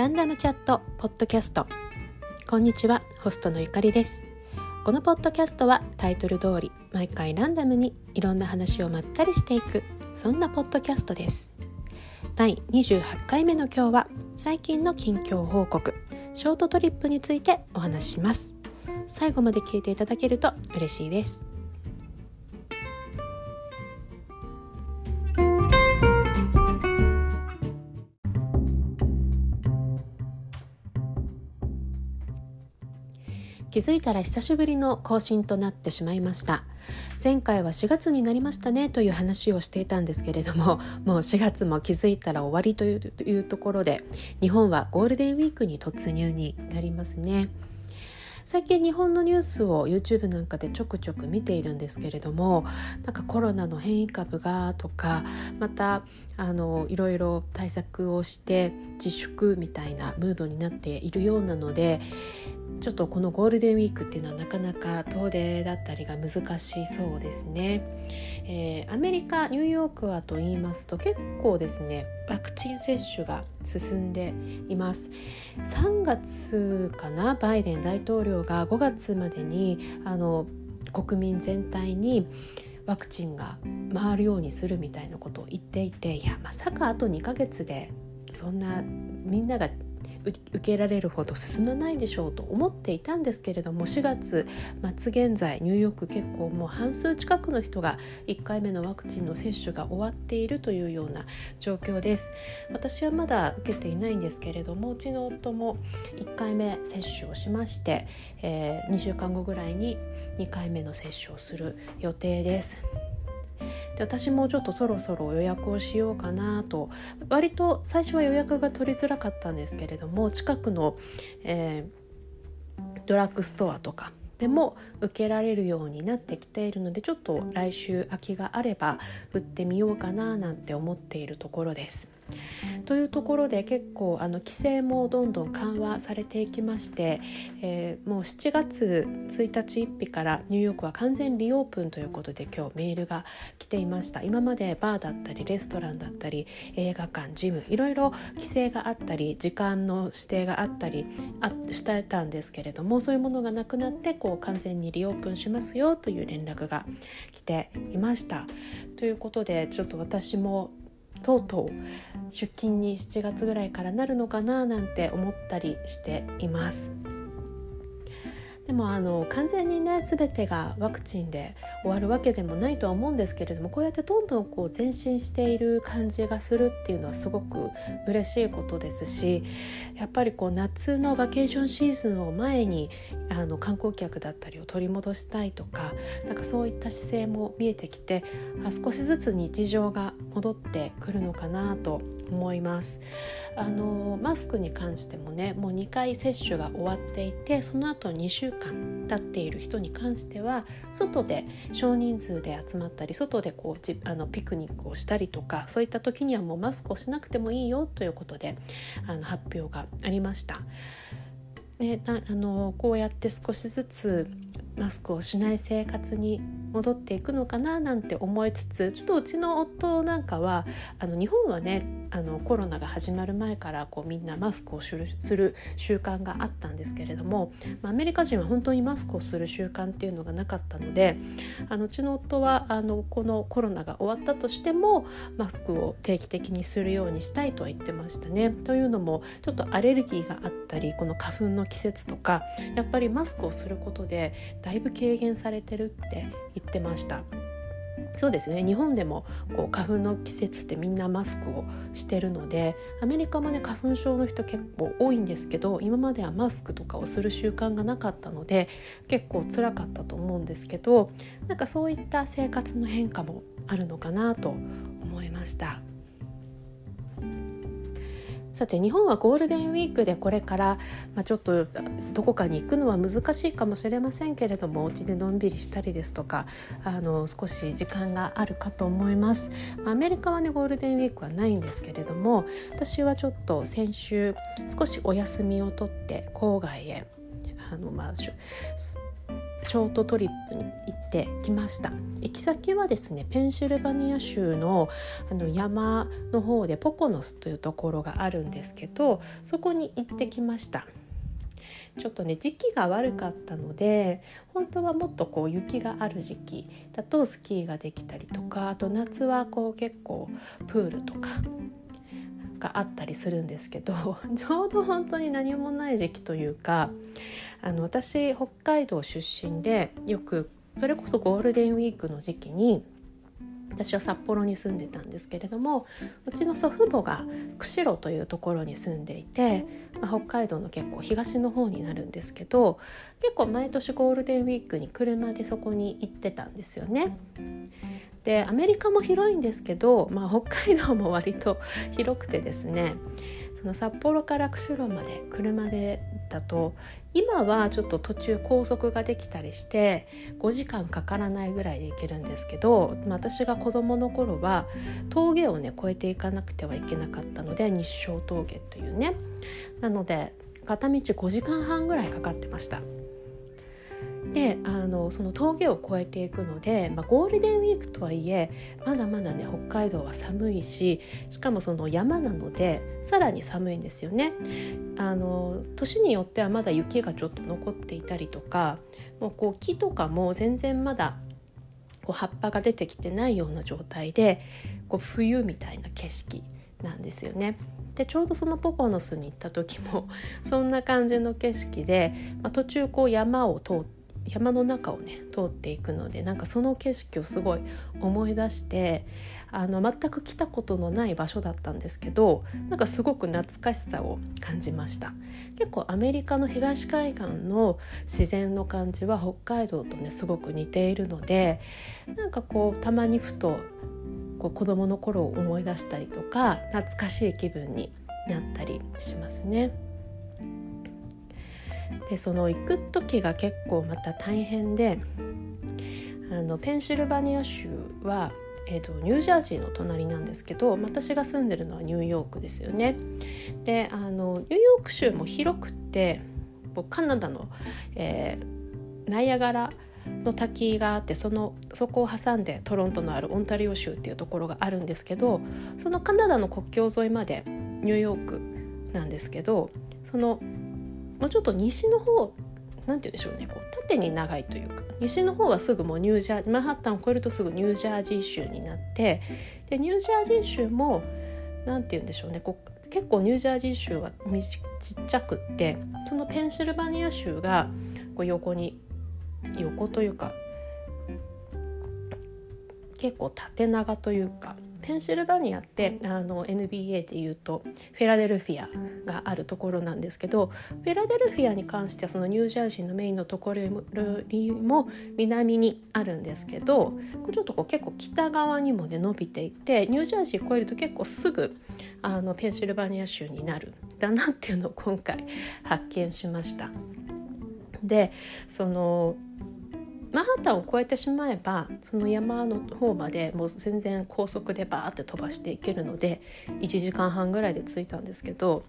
ランダムチャットポッドキャスト。こんにちはホストのゆかりです。このポッドキャストはタイトル通り毎回ランダムにいろんな話をまったりしていくそんなポッドキャストです。第28回目の今日は最近の近況報告ショートトリップについてお話しします。最後まで聞いていただけると嬉しいです。気づいたら久しぶりの更新となってしまいました。前回は4月になりましたねという話をしていたんですけれども もう4月も気づいたら終わりというところで日本はゴールデンウィークに突入になりますね。最近日本のニュースを YouTube なんかでちょくちょく見ているんですけれどもなんかコロナの変異株がとかまたあのいろいろ対策をして自粛みたいなムードになっているようなのでちょっとこのゴールデンウィークっていうのはなかなか遠出だったりが難しそうですね、えー、アメリカニューヨークはと言いますと結構ですねワクチン接種が進んでいます。3月かなバイデン大統領が5月までにあの国民全体にワクチンが回るようにするみたいなことを言っていていやまさかあと2ヶ月でそんなみんなが受けられるほど進まないでしょうと思っていたんですけれども4月末現在ニューヨーク結構もう半数近くの人が1回目のワクチンの接種が終わっているというような状況です。私はまだ受けていないんですけれどもうちの夫も1回目接種をしまして、えー、2週間後ぐらいに2回目の接種をする予定です。で私もちょっとそろそろ予約をしようかなと割と最初は予約が取りづらかったんですけれども近くの、えー、ドラッグストアとかでも受けられるようになってきているのでちょっと来週空きがあれば売ってみようかななんて思っているところです。というところで結構あの規制もどんどん緩和されていきまして、えー、もう7月1日1日からニューヨークは完全リオープンということで今日メールが来ていました今までバーだったりレストランだったり映画館ジムいろいろ規制があったり時間の指定があったりあしてたんですけれどもそういうものがなくなってこう完全にリオープンしますよという連絡が来ていました。ということでちょっと私もとうとう出勤に7月ぐらいからなるのかななんて思ったりしています。でもあの完全にね全てがワクチンで終わるわけでもないとは思うんですけれどもこうやってどんどんこう前進している感じがするっていうのはすごく嬉しいことですしやっぱりこう夏のバケーションシーズンを前にあの観光客だったりを取り戻したいとかなんかそういった姿勢も見えてきて少しずつ日常が戻ってくるのかなと思いますあのマスクに関してもねもう2回接種が終わっていてその後2週間経っている人に関しては外で少人数で集まったり外でこうあのピクニックをしたりとかそういった時にはもうマスクをしなくてもいいよということであの発表がありました。ね、あのこうやって少しずつマスクをしない生活に戻っていくのかななんて思いつつちょっとうちの夫なんかはあの日本はねあのコロナが始まる前からこうみんなマスクをする習慣があったんですけれども、まあ、アメリカ人は本当にマスクをする習慣っていうのがなかったのであのうちの夫はあのこのコロナが終わったとしてもマスクを定期的にするようにしたいとは言ってましたね。というのもちょっとアレルギーがあったりこの花粉の季節とかやっぱりマスクをすることでだいぶ軽減されてるって言ってました。そうですね日本でもこう花粉の季節ってみんなマスクをしてるのでアメリカもね花粉症の人結構多いんですけど今まではマスクとかをする習慣がなかったので結構つらかったと思うんですけどなんかそういった生活の変化もあるのかなと思いました。さて日本はゴールデンウィークでこれから、まあ、ちょっとどこかに行くのは難しいかもしれませんけれどもお家でのんびりしたりですとかあの少し時間があるかと思います。アメリカはねゴールデンウィークはないんですけれども私はちょっと先週少しお休みを取って郊外へあの、まあ、ショートトリップに行ってきました。行き先はですねペンシルバニア州のあの山の方でポコノスというところがあるんですけどそこに行ってきました。ちょっとね時期が悪かったので本当はもっとこう雪がある時期だとスキーができたりとかあと夏はこう結構プールとかがあったりするんですけど ちょうど本当に何もない時期というかあの私北海道出身でよくそれこそゴールデンウィークの時期に私は札幌に住んでたんですけれどもうちの祖父母が釧路というところに住んでいて、まあ、北海道の結構東の方になるんですけど結構毎年ゴールデンウィークに車でそこに行ってたんですよね。でアメリカも広いんですけど、まあ、北海道も割と 広くてですねその札幌から釧路まで車でだと今はちょっと途中高速ができたりして5時間かからないぐらいで行けるんですけど私が子どもの頃は峠をね越えていかなくてはいけなかったので日照峠というねなので片道5時間半ぐらいかかってました。であのその峠を越えていくので、まあ、ゴールデンウィークとはいえまだまだね北海道は寒いししかもその山なのでさらに寒いんですよね。あの年によってはまだ雪がちょっと残っていたりとかもうこう木とかも全然まだこう葉っぱが出てきてないような状態でこう冬みたいな景色なんですよね。でちょうどそのポコノスに行った時もそんな感じの景色で、まあ、途中こう山を通って山の中をね通っていくのでなんかその景色をすごい思い出してあの全く来たことのない場所だったんですけどなんかすごく懐かしさを感じました結構アメリカの東海岸の自然の感じは北海道とねすごく似ているのでなんかこうたまにふとこう子供の頃を思い出したりとか懐かしい気分になったりしますね。でその行く時が結構また大変であのペンシルバニア州は、えーと、ニュージャージーの隣なんですけど私が住んでるのはニューヨークですよね。であのニューヨーク州も広くってカナダの、えー、ナイアガラの滝があってそのそこを挟んでトロントのあるオンタリオ州っていうところがあるんですけどそのカナダの国境沿いまでニューヨークなんですけどそのもうちょっと西の方なんて言うんでしょうね。こう縦に長いというか。西の方はすぐもうニュージャーマンハッタンを越えるとすぐニュージャージー州になってでニュージャージー州もなんて言うんでしょうね。こう結構ニュージャージー州はちっちゃくってそのペンシルバニア州がこう横に横というか結構縦長というかペンシルバニアってあの NBA でいうとフェラデルフィアがあるところなんですけどフェラデルフィアに関してはそのニュージャージーのメインのところよりも南にあるんですけどちょっとこう結構北側にもね伸びていてニュージャージー越えると結構すぐあのペンシルバニア州になるだなっていうのを今回発見しました。でそのマンハッタンを越えてしまえばその山の方までもう全然高速でバーって飛ばしていけるので1時間半ぐらいで着いたんですけど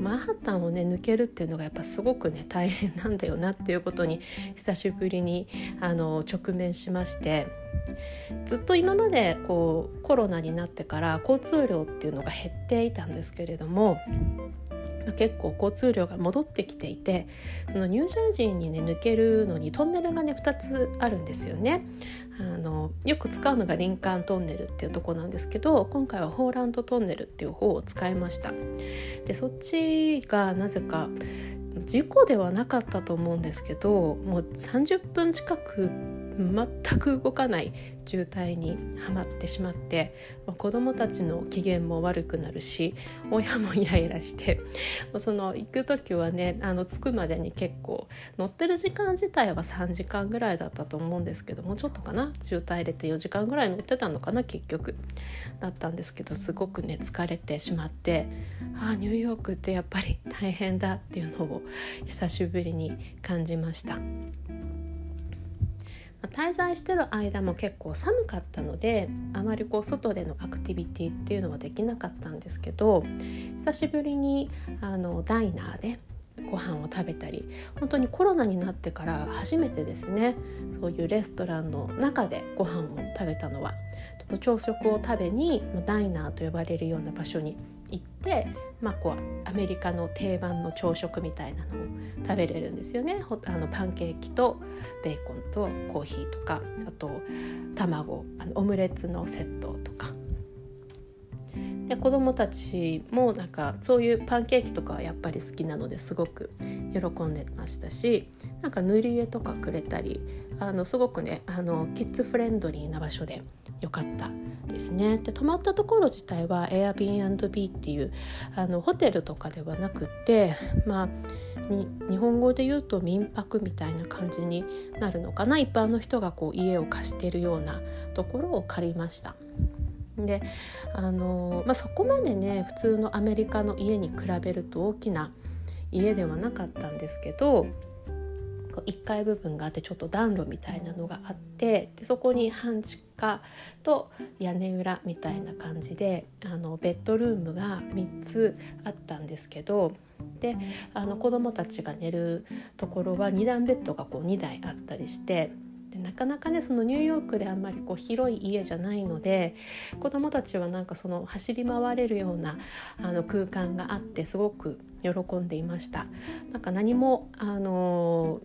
マンハッタンをね抜けるっていうのがやっぱすごくね大変なんだよなっていうことに久しぶりにあの直面しましてずっと今までこうコロナになってから交通量っていうのが減っていたんですけれども結構交通量が戻ってきていてそのニュージャージーにね抜けるのにトンネルがね2つあるんですよね。あのよく使うのがリンカントンネルっていうとこなんですけど今回はホーランドトンネルっていう方を使いました。でそっちがなぜか事故ではなかったと思うんですけどもう30分近く全く動かない渋滞にはまってしまって子どもたちの機嫌も悪くなるし親もイライラしてその行く時はねあの着くまでに結構乗ってる時間自体は3時間ぐらいだったと思うんですけどもうちょっとかな？渋滞入れて4時間ぐらい乗ってたのかな？結局だったんですけどすごくね疲れてしまってああニューヨークってやっぱり大変だっていうのを久しぶりに感じました。滞在してる間も結構寒かったのであまりこう外でのアクティビティっていうのはできなかったんですけど久しぶりにあのダイナーでご飯を食べたり本当にコロナになってから初めてですねそういうレストランの中でご飯を食べたのはと朝食を食べにダイナーと呼ばれるような場所に行って、まあ、こうアメリカの定番の朝食みたいなのを食べれるんですよね。あのパンケーキとベーコンとコーヒーとかあと卵あのオムレツのセットとか。で子供たちもなんかそういうパンケーキとかはやっぱり好きなのですごく喜んでましたしなんか塗り絵とかくれたりあのすごくねあのキッズフレンドリーな場所でよかったですね。で泊まったところ自体は Airbnb っていうあのホテルとかではなくってまあに日本語で言うと民泊みたいな感じになるのかな一般の人がこう家を貸してるようなところを借りました。であの、まあ、そこまでね普通のアメリカの家に比べると大きな家ではなかったんですけど1階部分があってちょっと暖炉みたいなのがあってでそこに半地下と屋根裏みたいな感じであのベッドルームが3つあったんですけどであの子供たちが寝るところは2段ベッドがこう2台あったりしてでなかなかねそのニューヨークであんまりこう広い家じゃないので子どもたちはなんかその走り回れるようなあの空間があってすごく喜んでいましたなんか何もあの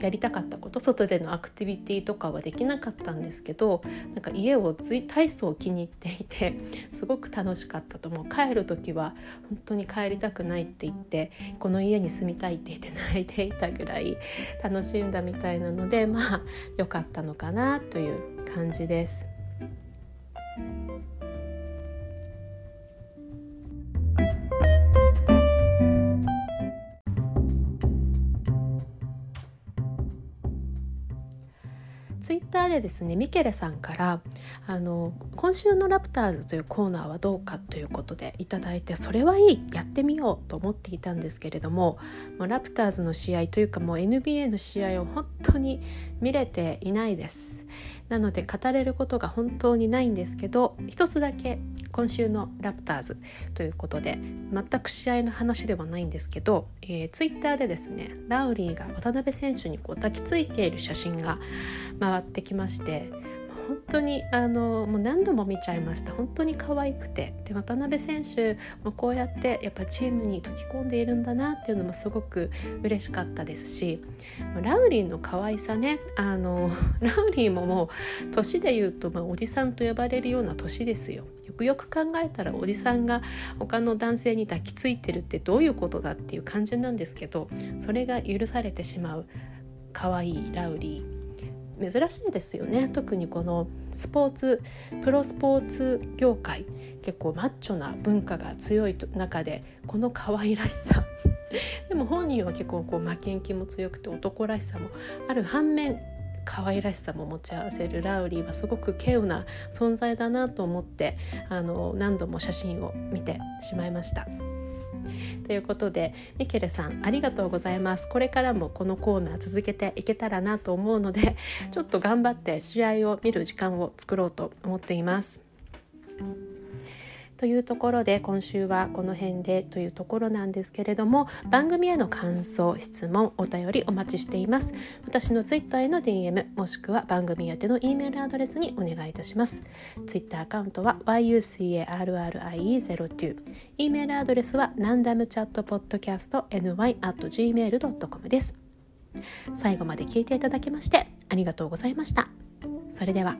やりたかったこと外でのアクティビティとかはできなかったんですけどなんか家をずい体操を気に入っていてすごく楽しかったと思う帰る時は本当に帰りたくないって言ってこの家に住みたいって言って泣いていたぐらい楽しんだみたいなのでまあ良かったのかなという感じです。ツイッターでですねミケレさんからあの今週のラプターズというコーナーはどうかということでいただいてそれはいいやってみようと思っていたんですけれどももうラプターズの試合というかもう NBA の試合を本当に見れていないです。なので語れることが本当にないんですけど一つだけ今週のラプターズということで全く試合の話ではないんですけど、えー、ツイッターでですねラウリーが渡辺選手にこう抱きついている写真が回ってきまして本当にあのもう何度も見ちゃいました本当に可愛くてで渡辺選手もこうやってやっぱチームに溶き込んでいるんだなっていうのもすごく嬉しかったですしラウリーの可愛さねあのラウリーももう年で言うと、まあ、おじさんと呼ばれるような年ですよ。よくよく考えたらおじさんが他の男性に抱きついてるってどういうことだっていう感じなんですけどそれが許されてしまう可愛いラウリー。珍しいですよね特にこのスポーツプロスポーツ業界結構マッチョな文化が強い中でこの可愛らしさ でも本人は結構こう負けん気も強くて男らしさもある反面可愛らしさも持ち合わせるラウリーはすごく稀有な存在だなと思ってあの何度も写真を見てしまいました。ということでミケレさんありがとうございますこれからもこのコーナー続けていけたらなと思うのでちょっと頑張って試合を見る時間を作ろうと思っています。というところで今週はこの辺でというところなんですけれども番組への感想質問お便りお待ちしています。私の Twitter への DM もしくは番組宛ての E メールアドレスにお願いいたします。Twitter アカウントは yucarrie02 E メールアドレスはランダムチャットポッドキャスト ny.gmail.com です。最後まで聞いていただきましてありがとうございました。それでは。